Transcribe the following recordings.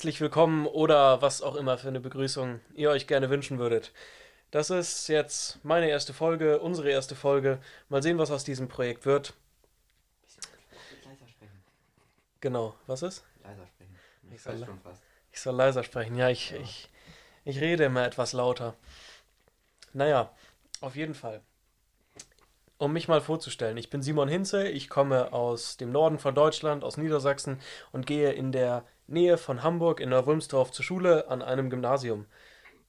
herzlich willkommen oder was auch immer für eine Begrüßung ihr euch gerne wünschen würdet. Das ist jetzt meine erste Folge, unsere erste Folge. Mal sehen, was aus diesem Projekt wird. Leiser sprechen. Genau, was ist? Leiser sprechen. Ich Ich soll le- schon fast. Ich soll leiser sprechen. Ja, ich, ich, ich rede immer etwas lauter. Naja, auf jeden Fall. Um mich mal vorzustellen, ich bin Simon Hinze, ich komme aus dem Norden von Deutschland, aus Niedersachsen und gehe in der Nähe von Hamburg in Neuwulmsdorf zur Schule an einem Gymnasium.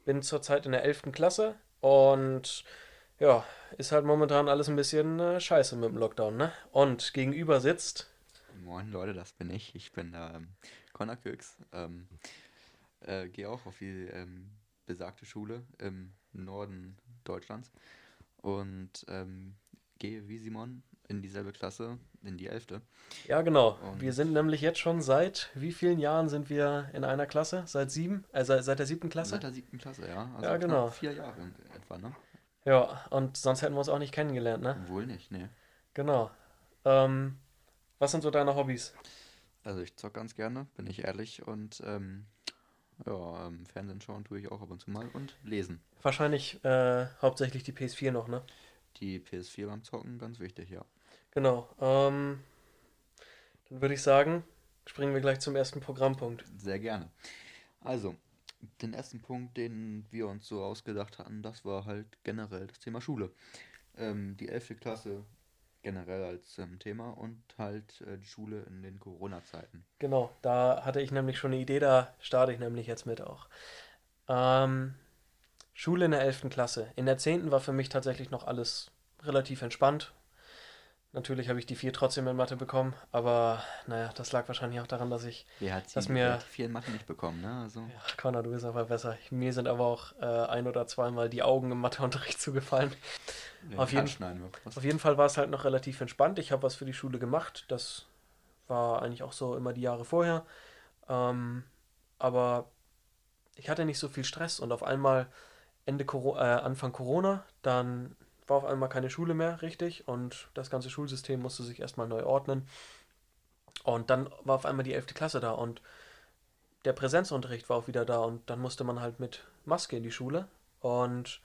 Bin zurzeit in der 11. Klasse und ja, ist halt momentan alles ein bisschen äh, scheiße mit dem Lockdown, ne? Und gegenüber sitzt, Moin Leute, das bin ich. Ich bin ähm, Connor Köks. Ähm, äh, Gehe auch auf die ähm, besagte Schule im Norden Deutschlands und ähm, gehe wie Simon in dieselbe Klasse, in die elfte. Ja, genau. Und- Wir sind nämlich jetzt schon seit wie vielen Jahren sind wir in einer Klasse? Seit sieben? Äh, seit, der siebten Klasse? Seit der siebten Klasse, ja. Also Ja, genau. vier Jahre etwa, ne? Ja, und sonst hätten wir uns auch nicht kennengelernt, ne? Wohl nicht, ne. Genau. Ähm, was sind so deine Hobbys? Also ich zock ganz gerne, bin ich ehrlich. Und ähm, ja, ähm, Fernsehen schauen tue ich auch ab und zu mal und lesen. Wahrscheinlich äh, hauptsächlich die PS4 noch, ne? Die PS4 beim Zocken, ganz wichtig, ja. Genau. Ähm, dann würde ich sagen, springen wir gleich zum ersten Programmpunkt. Sehr gerne. Also, den ersten Punkt, den wir uns so ausgedacht hatten, das war halt generell das Thema Schule. Ähm, die 11. Klasse generell als ähm, Thema und halt äh, die Schule in den Corona-Zeiten. Genau, da hatte ich nämlich schon eine Idee, da starte ich nämlich jetzt mit auch. Ähm, Schule in der 11. Klasse. In der 10. war für mich tatsächlich noch alles relativ entspannt. Natürlich habe ich die 4 trotzdem in Mathe bekommen, aber naja, das lag wahrscheinlich auch daran, dass ich. Wer hat Dass sie mir- wer hat die vier in Mathe nicht bekommen, ne? Also, Ja, Connor, du bist aber besser. Mir sind aber auch äh, ein oder zweimal die Augen im Matheunterricht zugefallen. den auf jeden-? Auf jeden Fall war es halt noch relativ entspannt. Ich habe was für die Schule gemacht. Das war eigentlich auch so immer die Jahre vorher. Ähm, aber ich hatte nicht so viel Stress und auf einmal Ende Coro äh, Anfang Corona, dann war auf einmal keine Schule mehr richtig und das ganze Schulsystem musste sich erstmal neu ordnen. Und dann war auf einmal die 11. Klasse da und der Präsenzunterricht war auch wieder da und dann musste man halt mit Maske in die Schule und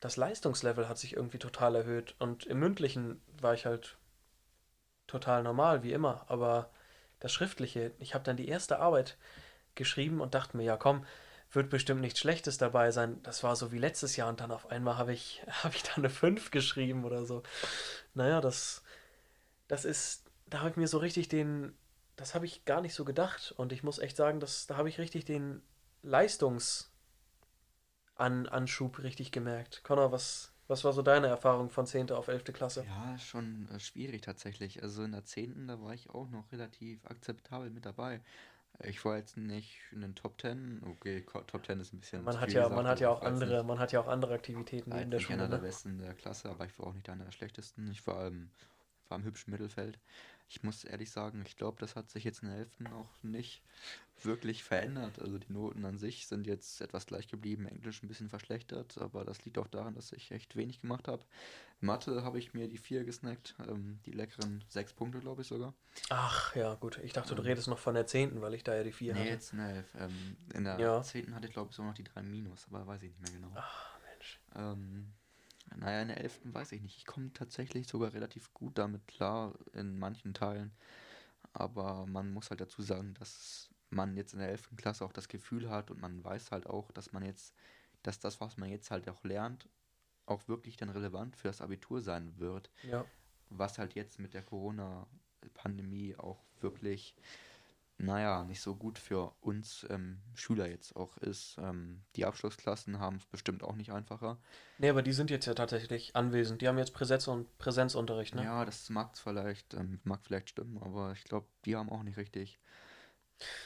das Leistungslevel hat sich irgendwie total erhöht und im mündlichen war ich halt total normal, wie immer, aber das Schriftliche, ich habe dann die erste Arbeit geschrieben und dachte mir, ja komm, wird bestimmt nichts Schlechtes dabei sein. Das war so wie letztes Jahr und dann auf einmal habe ich, habe ich da eine 5 geschrieben oder so. Naja, das, das ist, da habe ich mir so richtig den, das habe ich gar nicht so gedacht und ich muss echt sagen, dass, da habe ich richtig den Leistungs- an Anschub richtig gemerkt. Connor, was, was war so deine Erfahrung von 10. auf 11. Klasse? Ja, schon äh, schwierig tatsächlich. Also in der 10. da war ich auch noch relativ akzeptabel mit dabei. Ich war jetzt nicht in den Top 10. Okay, Top 10 ist ein bisschen Man zu hat viel ja, gesagt, man hat ja ich auch war andere, nicht, man hat ja auch andere Aktivitäten war neben der nicht einer Schule, der ne? Besten in der Klasse, aber ich war auch nicht einer der Schlechtesten. Ich war im, war im hübschen Mittelfeld. Ich muss ehrlich sagen, ich glaube, das hat sich jetzt in der 11. auch nicht wirklich verändert. Also die Noten an sich sind jetzt etwas gleich geblieben, Englisch ein bisschen verschlechtert, aber das liegt auch daran, dass ich echt wenig gemacht habe. Mathe habe ich mir die 4 gesnackt, ähm, die leckeren 6 Punkte, glaube ich sogar. Ach ja, gut. Ich dachte, du Ähm, redest noch von der 10., weil ich da ja die 4 Nee, hatte. jetzt in der 11. Ähm, in der Ja. 10. hatte ich, glaube ich, sogar noch die 3 Minus, aber weiß ich nicht mehr genau. Ach, Mensch. Ähm, naja, in der 11. weiß ich nicht. Ich komme tatsächlich sogar relativ gut damit klar in manchen Teilen. Aber man muss halt dazu sagen, dass man jetzt in der 11. Klasse auch das Gefühl hat und man weiß halt auch, dass man jetzt, dass das, was man jetzt halt auch lernt, auch wirklich dann relevant für das Abitur sein wird. Ja. Was halt jetzt mit der Corona-Pandemie auch wirklich, naja, nicht so gut für uns ähm, Schüler jetzt auch ist. Ähm, die Abschlussklassen haben es bestimmt auch nicht einfacher. Nee, aber die sind jetzt ja tatsächlich anwesend. Die haben jetzt Präsenz und Präsenzunterricht, ne? Ja, das mag vielleicht, ähm, mag vielleicht stimmen, aber ich glaube, die haben auch nicht richtig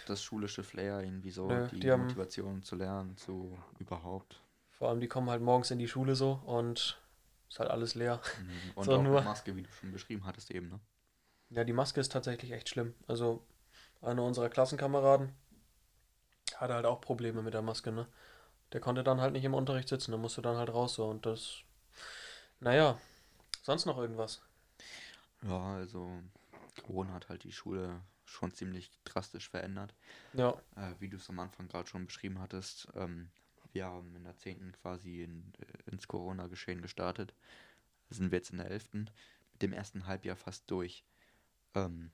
das schulische Flair, irgendwie so Nö, die die haben- Motivation zu lernen, so überhaupt. Vor allem, die kommen halt morgens in die Schule so und ist halt alles leer. Mhm. Und So auch nur- Maske, wie du schon beschrieben hattest eben, ne? Ja, die Maske ist tatsächlich echt schlimm. Also, einer unserer Klassenkameraden hatte halt auch Probleme mit der Maske, ne? Der konnte dann halt nicht im Unterricht sitzen, der musste dann halt raus so und das. Naja, sonst noch irgendwas. Ja, also Corona hat halt die Schule schon ziemlich drastisch verändert. Ja. Äh, wie du es am Anfang gerade schon beschrieben hattest, ähm, wir haben in der 10. quasi in, äh, ins Corona-Geschehen gestartet. Sind wir jetzt in der 11. mit dem ersten Halbjahr fast durch. Ähm,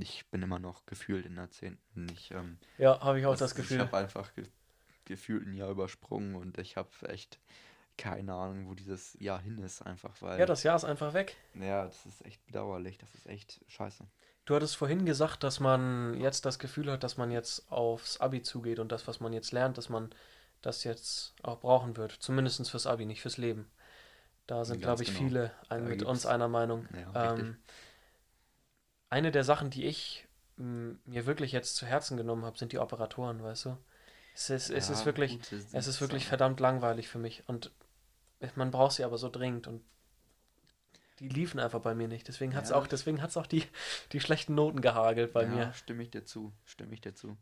ich bin immer noch gefühlt in der 10. Ich, ähm, Ja, habe ich auch das, das ich Gefühl. habe einfach ge gefühlt ein Jahr übersprungen und ich habe echt keine Ahnung, wo dieses Jahr hin ist, einfach weil. Ja, das Jahr ist einfach weg. Ja, das ist echt bedauerlich, das ist echt scheiße. Du hattest vorhin gesagt, dass man jetzt das Gefühl hat, dass man jetzt aufs Abi zugeht und das, was man jetzt lernt, dass man das jetzt auch brauchen wird. Zumindest fürs Abi, nicht fürs Leben. Da sind, glaube ich, genau. viele ein, mit uns einer Meinung. Ja, richtig. Eine der Sachen, die ich m, mir wirklich jetzt zu Herzen genommen habe, sind die Operatoren, weißt du? Es ist, es ist Ja, wirklich, gut, es ist wirklich so- verdammt langweilig für mich und man braucht sie aber so dringend und die liefen einfach bei mir nicht. Deswegen hat es Ja. auch, deswegen hat's auch die, die schlechten Noten gehagelt bei ja, mir. stimme ich dir zu, stimme ich dir zu.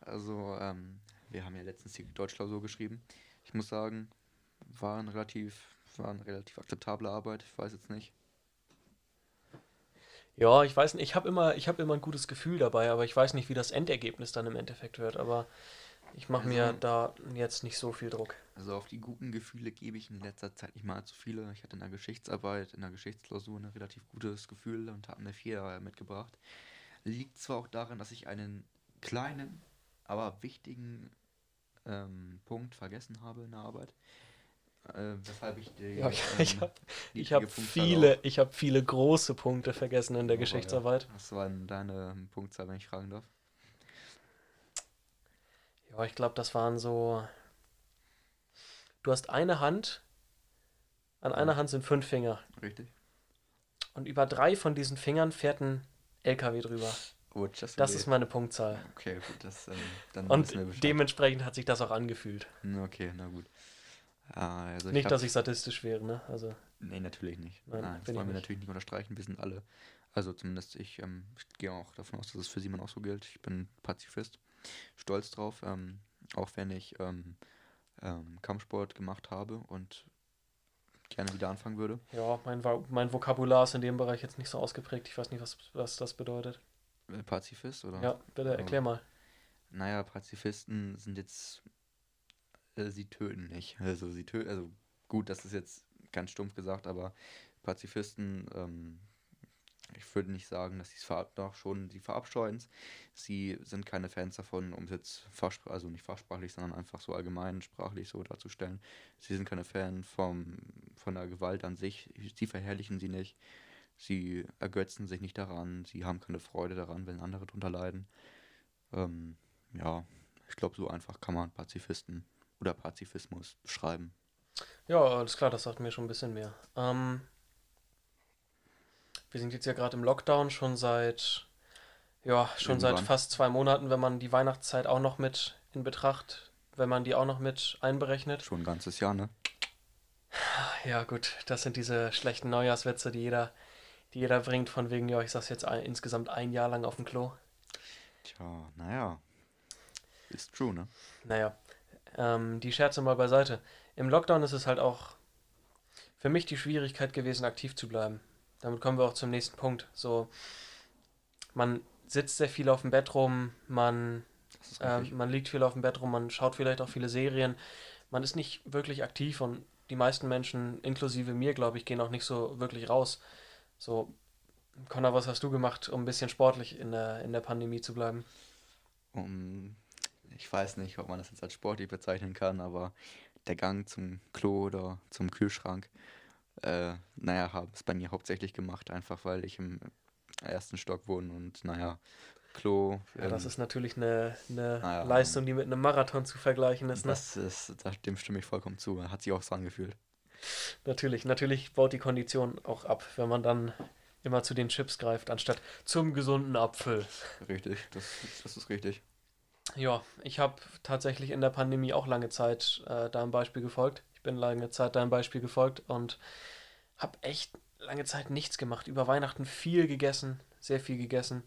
Also, ähm, wir haben ja letztens die Deutschklausur geschrieben. Ich muss sagen, war ein relativ, war eine relativ akzeptable Arbeit. Ich weiß jetzt nicht. Ja, ich weiß nicht, ich habe immer, ich habe immer ein gutes Gefühl dabei, aber ich weiß nicht, wie das Endergebnis dann im Endeffekt wird. Aber ich mache mir Also- da jetzt nicht so viel Druck. Also auf die guten Gefühle gebe ich in letzter Zeit nicht mal zu viele. Ich hatte in der Geschichtsarbeit, in der Geschichtsklausur ein relativ gutes Gefühl und habe eine 4 mitgebracht. Liegt zwar auch daran, dass ich einen kleinen, aber wichtigen ähm, Punkt vergessen habe in der Arbeit. Äh, weshalb ich die, Ja, ich, ähm, habe ich niedrige hab viele, ich habe viele große Punkte vergessen in der ja, Geschichtsarbeit. Was war denn deine Punktzahl, wenn ich fragen darf? Ja, ich glaube, das waren so. Du hast eine Hand, an einer Ja. Hand sind fünf Finger. Richtig? Und über drei von diesen Fingern fährt ein LKW drüber. Gut, das, Das ist meine Punktzahl. Okay, gut, das, ähm, dann Und dementsprechend hat sich das auch angefühlt. Okay, na gut. Ah, also Nicht, hab- dass ich sadistisch wäre, ne? Also, Nee, natürlich nicht. Nein, Nein, das wollen wir nicht. natürlich nicht unterstreichen. Wir sind alle, also zumindest ich, ähm, ich gehe auch davon aus, dass es für Simon auch so gilt. Ich bin Pazifist, stolz drauf, ähm, auch wenn ich ähm, ähm, Kampfsport gemacht habe und gerne wieder anfangen würde. ja, mein, mein Vokabular ist in dem Bereich jetzt nicht so ausgeprägt. Ich weiß nicht, was, was das bedeutet. Äh, Pazifist oder? Ja, bitte erklär mal. Naja, Pazifisten sind jetzt, äh, sie töten nicht. Also sie töten, also gut, das ist jetzt ganz stumpf gesagt, aber Pazifisten, ähm, ich würde nicht sagen, dass sie es verab schon, sie verabscheuen. Sie sind keine Fans davon, um es jetzt fachsprachlich, also nicht fachsprachlich, sondern einfach so allgemein sprachlich so darzustellen. Sie sind keine Fan vom, von der Gewalt an sich. Sie verherrlichen sie nicht. Sie ergötzen sich nicht daran. Sie haben keine Freude daran, wenn andere drunter leiden. Ähm, ja, ich glaube, so einfach kann man Pazifisten oder Pazifismus beschreiben. Ja, alles klar, das sagt mir schon ein bisschen mehr. Ähm, wir sind jetzt ja gerade im Lockdown schon seit, ja, schon seit Irgendwann. fast zwei Monaten, wenn man die Weihnachtszeit auch noch mit in Betracht, wenn man die auch noch mit einberechnet. Schon ein ganzes Jahr, ne? Ja, gut, das sind diese schlechten Neujahrswitze, die jeder, die jeder bringt, von wegen, ja, ich saß jetzt ein, insgesamt ein Jahr lang auf dem Klo. Tja, naja. Ist true, ne? Naja, ähm, die Scherze mal beiseite. Im Lockdown ist es halt auch für mich die Schwierigkeit gewesen, aktiv zu bleiben. Damit kommen wir auch zum nächsten Punkt. So, man sitzt sehr viel auf dem Bett rum, man, ähm, man liegt viel auf dem Bett rum, man schaut vielleicht auch viele Serien. Man ist nicht wirklich aktiv und die meisten Menschen, inklusive mir, glaube ich, gehen auch nicht so wirklich raus. So, Connor, was hast du gemacht, um ein bisschen sportlich in der, in der Pandemie zu bleiben? Um, ich weiß nicht, ob man das jetzt als sportlich bezeichnen kann, aber der Gang zum Klo oder zum Kühlschrank, äh, naja, habe es bei mir hauptsächlich gemacht, einfach weil ich im ersten Stock wohne und naja, Klo. Ja, das ähm, ist natürlich eine, eine naja, Leistung, die mit einem Marathon zu vergleichen ist. Ne? das ist, dem stimme ich vollkommen zu. Hat sich auch so angefühlt. Natürlich, natürlich baut die Kondition auch ab, wenn man dann immer zu den Chips greift, anstatt zum gesunden Apfel. Richtig, das, das ist richtig. Ja, ich habe tatsächlich in der Pandemie auch lange Zeit äh, deinem Beispiel gefolgt. Ich bin lange Zeit deinem Beispiel gefolgt und habe echt lange Zeit nichts gemacht. Über Weihnachten viel gegessen, sehr viel gegessen.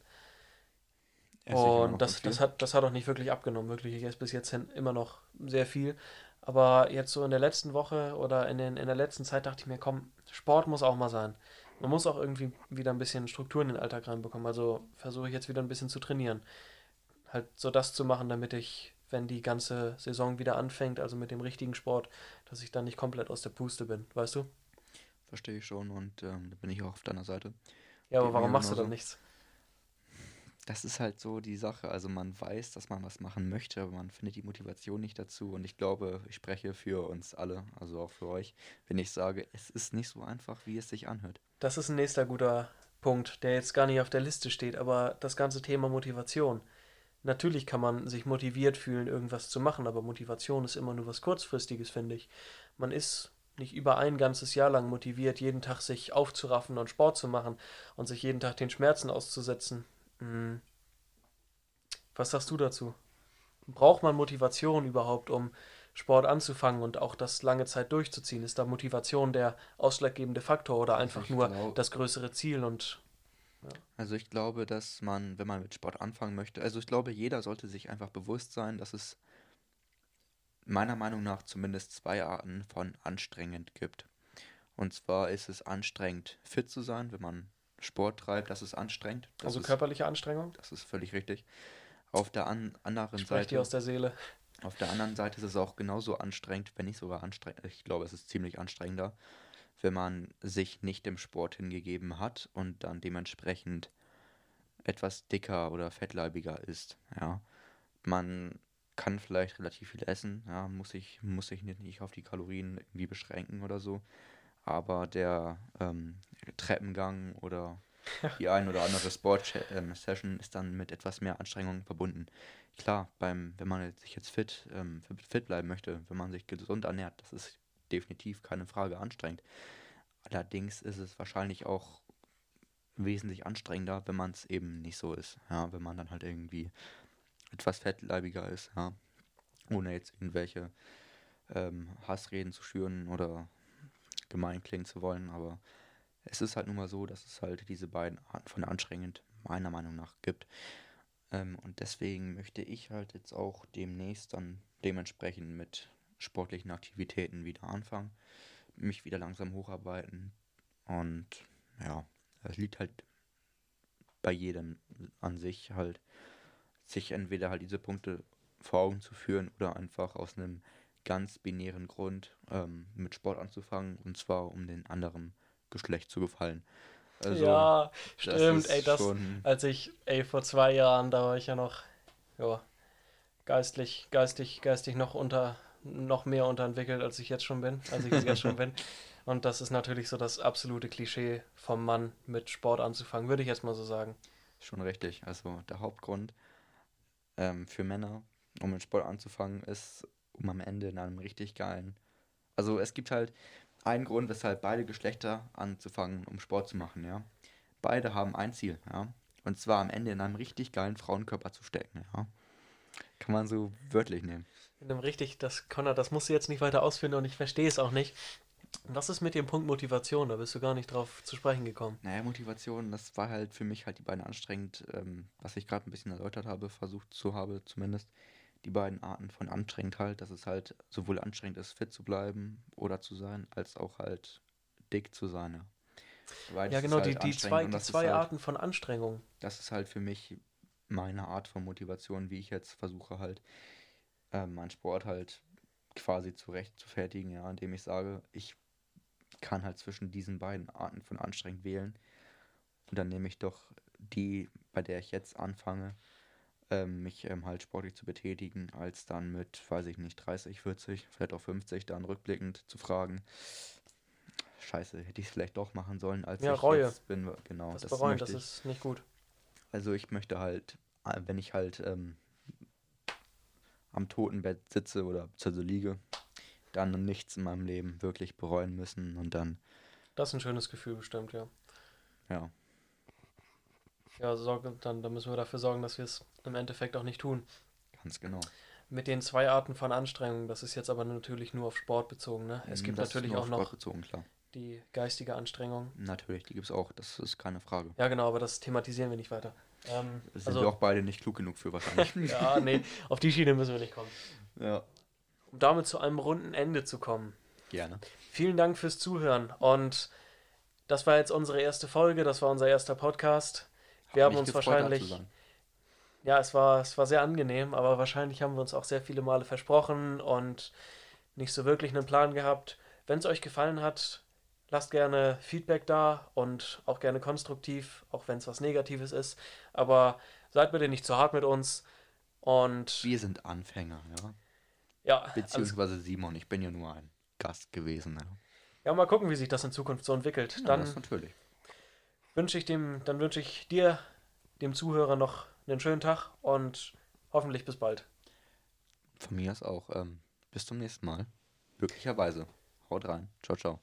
Und das, das, hat, das hat auch nicht wirklich abgenommen. Wirklich, ich esse bis jetzt hin immer noch sehr viel. Aber jetzt so in der letzten Woche oder in, den, in der letzten Zeit dachte ich mir, komm, Sport muss auch mal sein. man muss auch irgendwie wieder ein bisschen Struktur in den Alltag reinbekommen. Also versuche ich jetzt wieder ein bisschen zu trainieren. Halt so das zu machen, damit ich, wenn die ganze Saison wieder anfängt, also mit dem richtigen Sport, dass ich dann nicht komplett aus der Puste bin, weißt du? Verstehe ich schon und ähm, da bin ich auch auf deiner Seite. Ja, aber warum machst du dann genauso. nichts? Das ist halt so die Sache. Also man weiß, dass man was machen möchte, aber man findet die Motivation nicht dazu. Und ich glaube, ich spreche für uns alle, also auch für euch, wenn ich sage, es ist nicht so einfach, wie es sich anhört. Das ist ein nächster guter Punkt, der jetzt gar nicht auf der Liste steht, aber das ganze Thema Motivation. Natürlich kann man sich motiviert fühlen, irgendwas zu machen, aber Motivation ist immer nur was Kurzfristiges, finde ich. Man ist nicht über ein ganzes Jahr lang motiviert, jeden Tag sich aufzuraffen und Sport zu machen und sich jeden Tag den Schmerzen auszusetzen. Hm. Was sagst du dazu? Braucht man Motivation überhaupt, um Sport anzufangen und auch das lange Zeit durchzuziehen? Ist da Motivation der ausschlaggebende Faktor oder einfach ich nur glaube, das größere Ziel und ja. also ich glaube, dass man, wenn man mit Sport anfangen möchte, also ich glaube, jeder sollte sich einfach bewusst sein, dass es meiner Meinung nach zumindest zwei Arten von anstrengend gibt. Und zwar ist es anstrengend, fit zu sein, wenn man Sport treibt, das ist anstrengend. Das Also ist, körperliche Anstrengung? das ist völlig richtig. Auf der an, anderen Ich spreche dir Seite, aus der Seele. auf der anderen Seite ist es auch genauso anstrengend, wenn nicht sogar anstrengend, ich glaube, es ist ziemlich anstrengender, wenn man sich nicht dem Sport hingegeben hat und dann dementsprechend etwas dicker oder fettleibiger ist. Ja, man kann vielleicht relativ viel essen, ja, muss sich muss sich nicht, auf die Kalorien irgendwie beschränken oder so, aber der ähm, Treppengang oder die ein oder andere Sport-Session ist dann mit etwas mehr Anstrengung verbunden. Klar, beim, wenn man sich jetzt fit, ähm, fit fit bleiben möchte, wenn man sich gesund ernährt, das ist definitiv keine Frage anstrengend. Allerdings ist es wahrscheinlich auch wesentlich anstrengender, wenn man es eben nicht so ist. Ja, wenn man dann halt irgendwie etwas fettleibiger ist, ja. Ohne jetzt irgendwelche ähm, Hassreden zu schüren oder gemein klingen zu wollen, aber es ist halt nun mal so, dass es halt diese beiden Arten von anstrengend meiner Meinung nach gibt. Ähm, und deswegen möchte ich halt jetzt auch demnächst dann dementsprechend mit sportlichen Aktivitäten wieder anfangen, mich wieder langsam hocharbeiten und ja, es liegt halt bei jedem an sich halt, sich entweder halt diese Punkte vor Augen zu führen oder einfach aus einem ganz binären Grund ähm, mit Sport anzufangen und zwar um den anderen Geschlecht zu gefallen. Also ja, stimmt, ey, das, als ich, ey, vor zwei Jahren, da war ich ja noch, ja, geistlich, geistig, geistig noch unter, noch mehr unterentwickelt, als ich jetzt schon bin, als ich jetzt schon bin. Und das ist natürlich so das absolute Klischee vom Mann, mit Sport anzufangen, würde ich jetzt mal so sagen. schon richtig. Also der Hauptgrund ähm, für Männer, um mit Sport anzufangen, ist, um am Ende in einem richtig geilen. Also es gibt halt einen Grund, weshalb beide Geschlechter anzufangen, um Sport zu machen, ja. Beide haben ein Ziel, ja. Und zwar am Ende in einem richtig geilen Frauenkörper zu stecken, ja. Kann man so wörtlich nehmen. Richtig, das, Connor, das musst du jetzt nicht weiter ausführen und ich verstehe es auch nicht. Was ist mit dem Punkt Motivation? Da bist du gar nicht drauf zu sprechen gekommen. Naja, Motivation, das war halt für mich halt die beiden anstrengend, ähm, was ich gerade ein bisschen erläutert habe, versucht zu habe zumindest. Die beiden Arten von anstrengend halt, dass es halt sowohl anstrengend ist, fit zu bleiben oder zu sein, als auch halt dick zu sein. Ja, Ja, genau, halt die, die anstrengend zwei, die zwei halt, Arten von Anstrengung. das ist halt für mich meine Art von Motivation, wie ich jetzt versuche halt ähm, meinen Sport halt quasi zurecht zu fertigen, ja, indem ich sage, ich kann halt zwischen diesen beiden Arten von anstrengend wählen. Und dann nehme ich doch die, bei der ich jetzt anfange, ähm, mich ähm, halt sportlich zu betätigen, als dann mit, weiß ich nicht, 30, 40, vielleicht auch 50 dann rückblickend zu fragen, scheiße, hätte ich es vielleicht doch machen sollen, als Ja, ich Reue. jetzt bin. Genau, Das das bereuen, das ist nicht gut. Also ich möchte halt, äh, wenn ich halt ähm, am Totenbett sitze oder beziehungsweise liege, dann nichts in meinem Leben wirklich bereuen müssen und dann, Das ist ein schönes Gefühl, bestimmt, ja. ja, Ja, sorge, dann, dann müssen wir dafür sorgen, dass wir es im Endeffekt auch nicht tun. ganz genau. Mit den zwei Arten von Anstrengung, das ist jetzt aber natürlich nur auf Sport bezogen, ne? Es Mm, gibt das ist natürlich auch noch Sport bezogen, klar. Die geistige Anstrengung. Natürlich, die gibt es auch, das ist keine Frage. Ja, genau, aber das thematisieren wir nicht weiter. Ähm, Da sind also, wir auch beide nicht klug genug für wahrscheinlich. ja, nee, auf die Schiene müssen wir nicht kommen. ja. Um damit zu einem runden Ende zu kommen. Gerne. Vielen Dank fürs Zuhören und das war jetzt unsere erste Folge, das war unser erster Podcast. Wir haben uns wahrscheinlich. Ja, es war, es war sehr angenehm, aber wahrscheinlich haben wir uns auch sehr viele Male versprochen und nicht so wirklich einen Plan gehabt. Wenn es euch gefallen hat, lasst gerne Feedback da und auch gerne konstruktiv, auch wenn es was Negatives ist. Aber seid bitte nicht zu hart mit uns. Und wir sind Anfänger, ja. Ja. Beziehungsweise also, Simon, ich bin ja nur ein Gast gewesen. Ja. ja, mal gucken, wie sich das in Zukunft so entwickelt. Ja, dann natürlich. Wünsche ich dem, dann wünsche ich dir, dem Zuhörer, noch einen schönen Tag und hoffentlich bis bald. Von mir ist auch. Ähm, bis zum nächsten Mal. Glücklicherweise. Haut rein. Ciao, ciao.